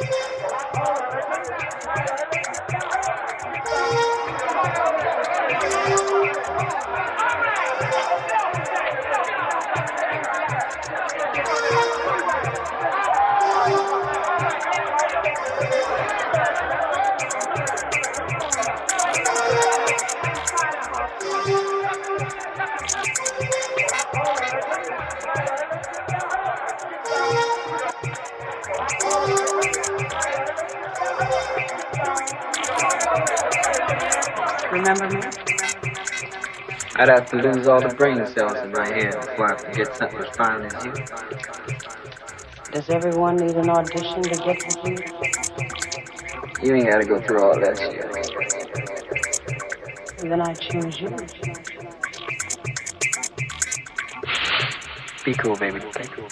Remember I'd have to lose all the brain cells in my head before I get something as fine as you. Does everyone need an audition to get to you? You ain't gotta go through all that shit. Then I choose you. Be cool, baby. Be cool,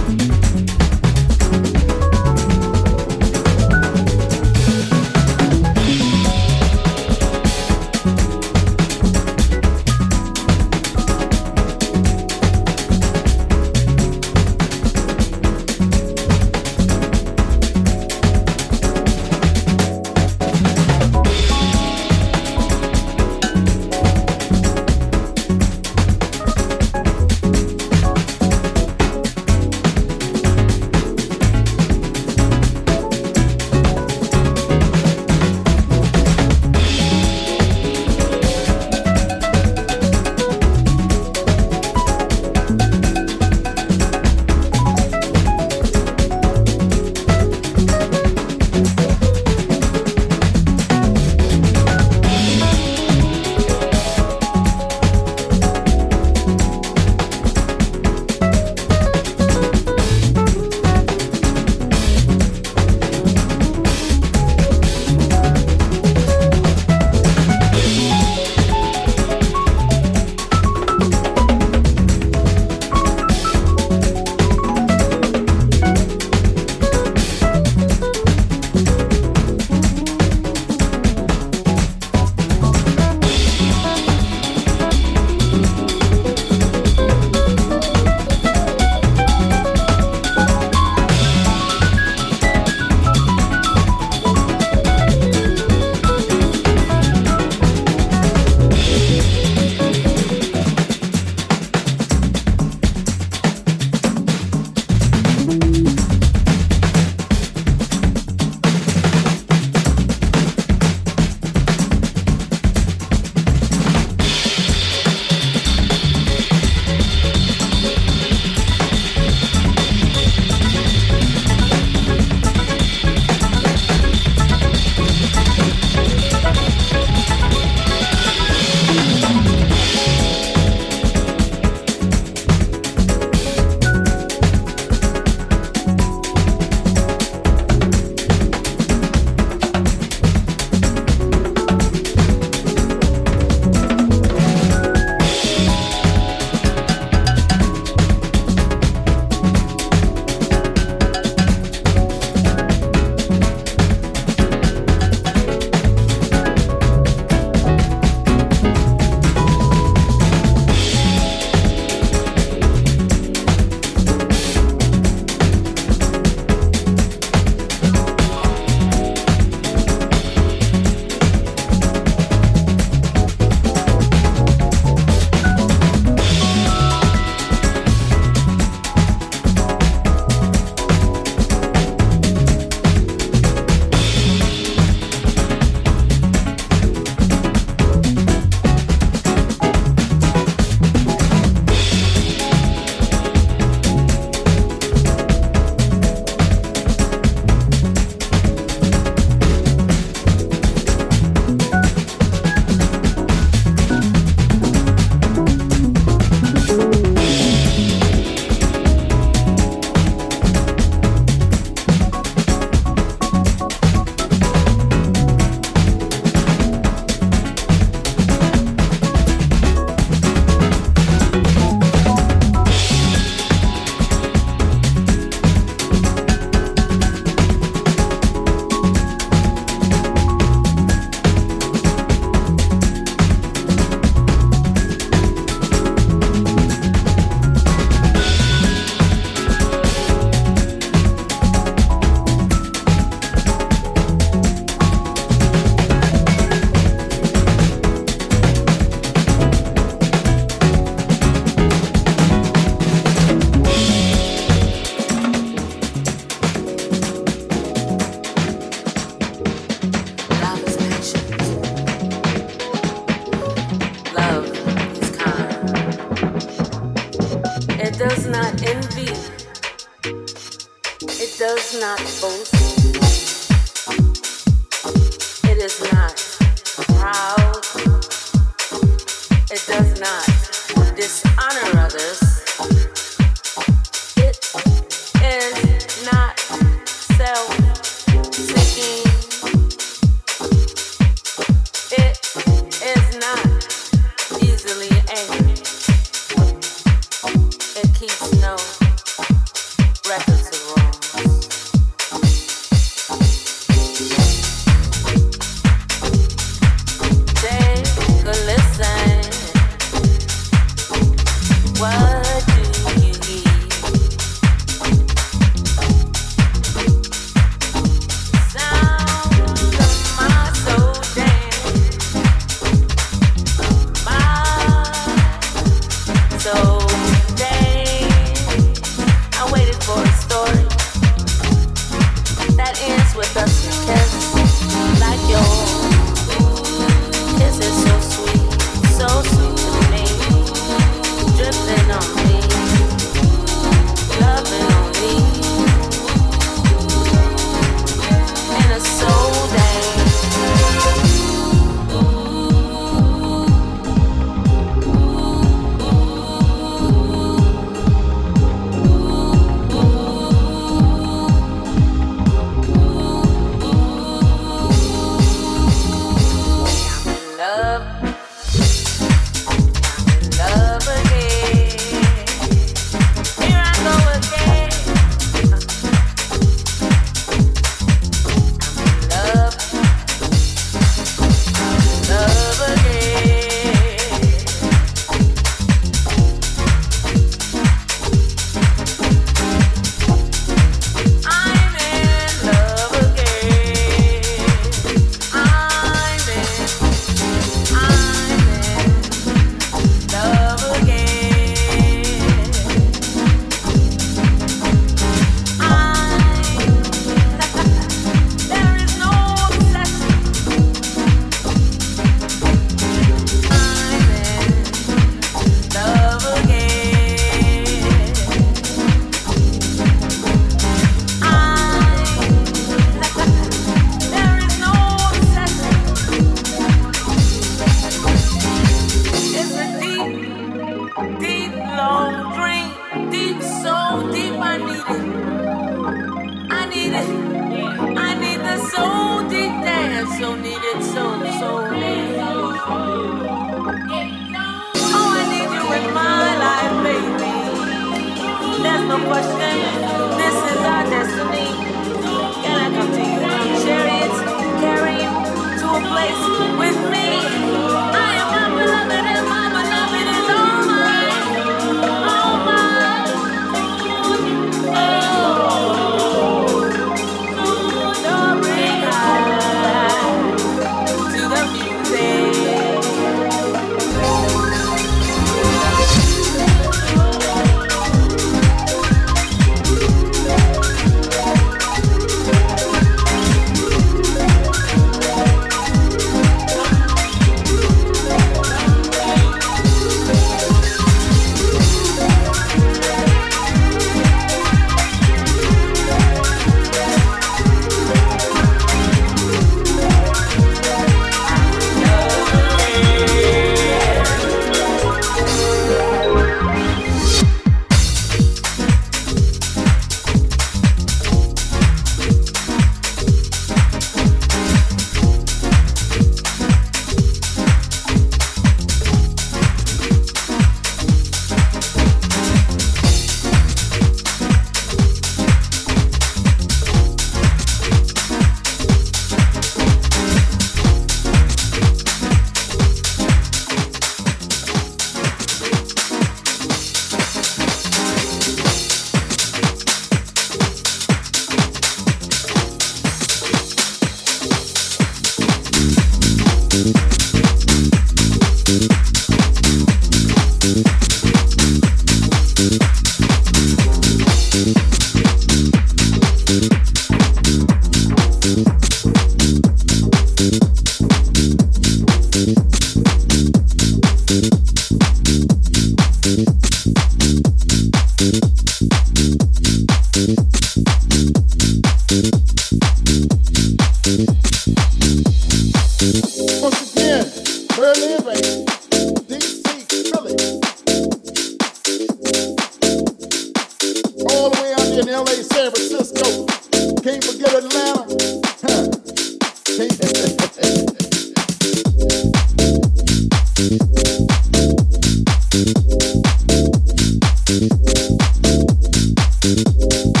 Música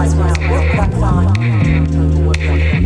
right now. That's fine.